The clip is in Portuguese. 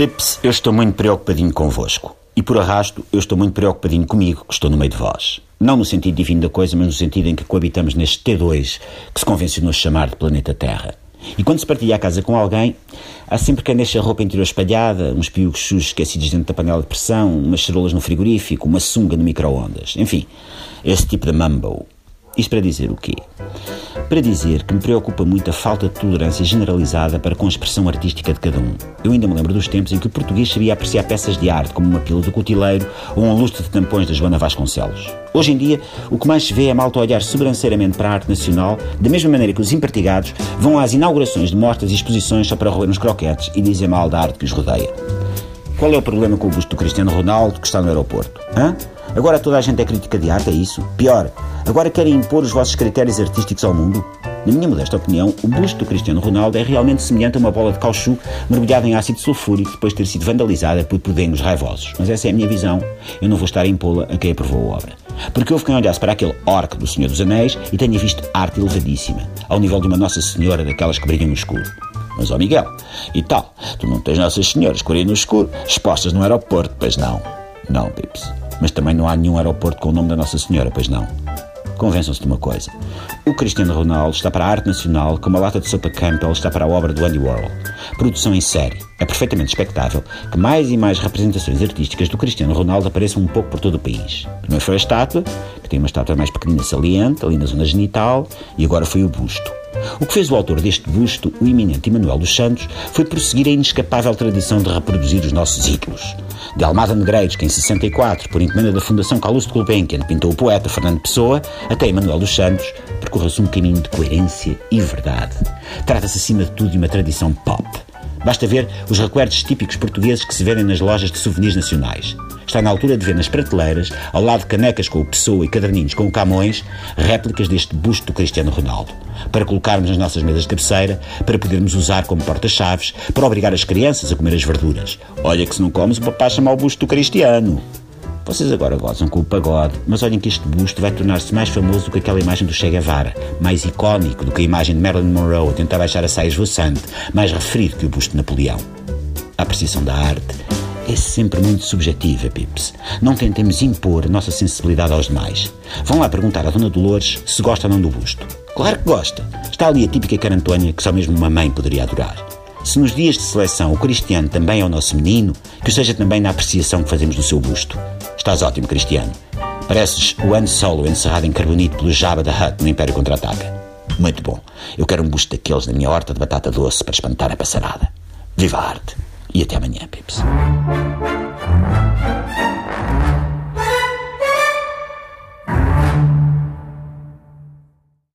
Pips, eu estou muito preocupadinho convosco. E por arrasto, eu estou muito preocupadinho comigo, que estou no meio de vós. Não no sentido divino da coisa, mas no sentido em que coabitamos neste T2 que se convencionou chamar de planeta Terra. E quando se partilha a casa com alguém, há sempre quem deixa a roupa interior espalhada, uns piugos sujos esquecidos dentro da panela de pressão, umas cerolas no frigorífico, uma sunga no micro-ondas. Enfim, esse tipo de mumbo. Isto para dizer o quê? Para dizer que me preocupa muito a falta de tolerância generalizada para com a expressão artística de cada um. Eu ainda me lembro dos tempos em que o português sabia apreciar peças de arte como uma pila do cutileiro ou um lustre de tampões da Joana Vasconcelos. Hoje em dia, o que mais se vê é malta olhar sobranceiramente para a arte nacional, da mesma maneira que os impartigados vão às inaugurações de mostras e exposições só para roer nos croquetes e dizer mal da arte que os rodeia. Qual é o problema com o busto do Cristiano Ronaldo que está no aeroporto? Hã? Agora toda a gente é crítica de arte, é isso? Pior, agora querem impor os vossos critérios artísticos ao mundo? Na minha modesta opinião, o busto do Cristiano Ronaldo é realmente semelhante a uma bola de caoutchouc mergulhada em ácido sulfúrico depois de ter sido vandalizada por podengos raivosos. Mas essa é a minha visão. Eu não vou estar a impô-la a quem aprovou a obra. Porque houve quem olhasse para aquele orc do Senhor dos Anéis e tenha visto arte elevadíssima, ao nível de uma Nossa Senhora daquelas que brilham no escuro. Mas, ó Miguel, e tal, tu não tens Nossas Senhoras que no escuro expostas no aeroporto, pois não? Não, Pips. Mas também não há nenhum aeroporto com o nome da Nossa Senhora, pois não? Convençam-se de uma coisa. O Cristiano Ronaldo está para a arte nacional como a lata de sopa Campbell está para a obra do Andy Warhol. Produção em série. É perfeitamente expectável que mais e mais representações artísticas do Cristiano Ronaldo apareçam um pouco por todo o país. Primeiro foi a estátua, que tem uma estátua mais pequenina saliente, ali na zona genital, e agora foi o busto. O que fez o autor deste busto, o eminente Emanuel dos Santos, foi prosseguir a inescapável tradição de reproduzir os nossos ídolos. De Almada Negreiros, que em 64, por encomenda da Fundação Carlos de Gulbenkian, pintou o poeta Fernando Pessoa, até Emanuel dos Santos, percorreu-se um caminho de coerência e verdade. Trata-se, acima de tudo, de uma tradição pop. Basta ver os recuerdos típicos portugueses que se vendem nas lojas de souvenirs nacionais. Está na altura de ver nas prateleiras, ao lado de canecas com o Pessoa e caderninhos com o Camões, réplicas deste busto do Cristiano Ronaldo. Para colocarmos nas nossas mesas de cabeceira, para podermos usar como porta-chaves, para obrigar as crianças a comer as verduras. Olha que se não comes, o papá chama o busto do Cristiano. Vocês agora gozam com o pagode, mas olhem que este busto vai tornar-se mais famoso do que aquela imagem do Che Guevara, mais icónico do que a imagem de Marilyn Monroe a tentar baixar a saia esvoaçante, mais referido que o busto de Napoleão. A apreciação da arte é sempre muito subjetiva, Pips. Não tentemos impor a nossa sensibilidade aos demais. Vão lá perguntar à Dona Dolores se gosta ou não do busto. Claro que gosta. Está ali a típica cara Antônia que só mesmo uma mãe poderia adorar. Se nos dias de seleção o Cristiano também é o nosso menino, que o seja também na apreciação que fazemos do seu busto. Estás ótimo, Cristiano. Pareces o Han Solo encerrado em carbonito pelo Jabba da Hutt no Império Contra-Ataca. Muito bom. Eu quero um busto daqueles na minha horta de batata doce para espantar a passarada. Viva a arte! E até amanhã, Pips.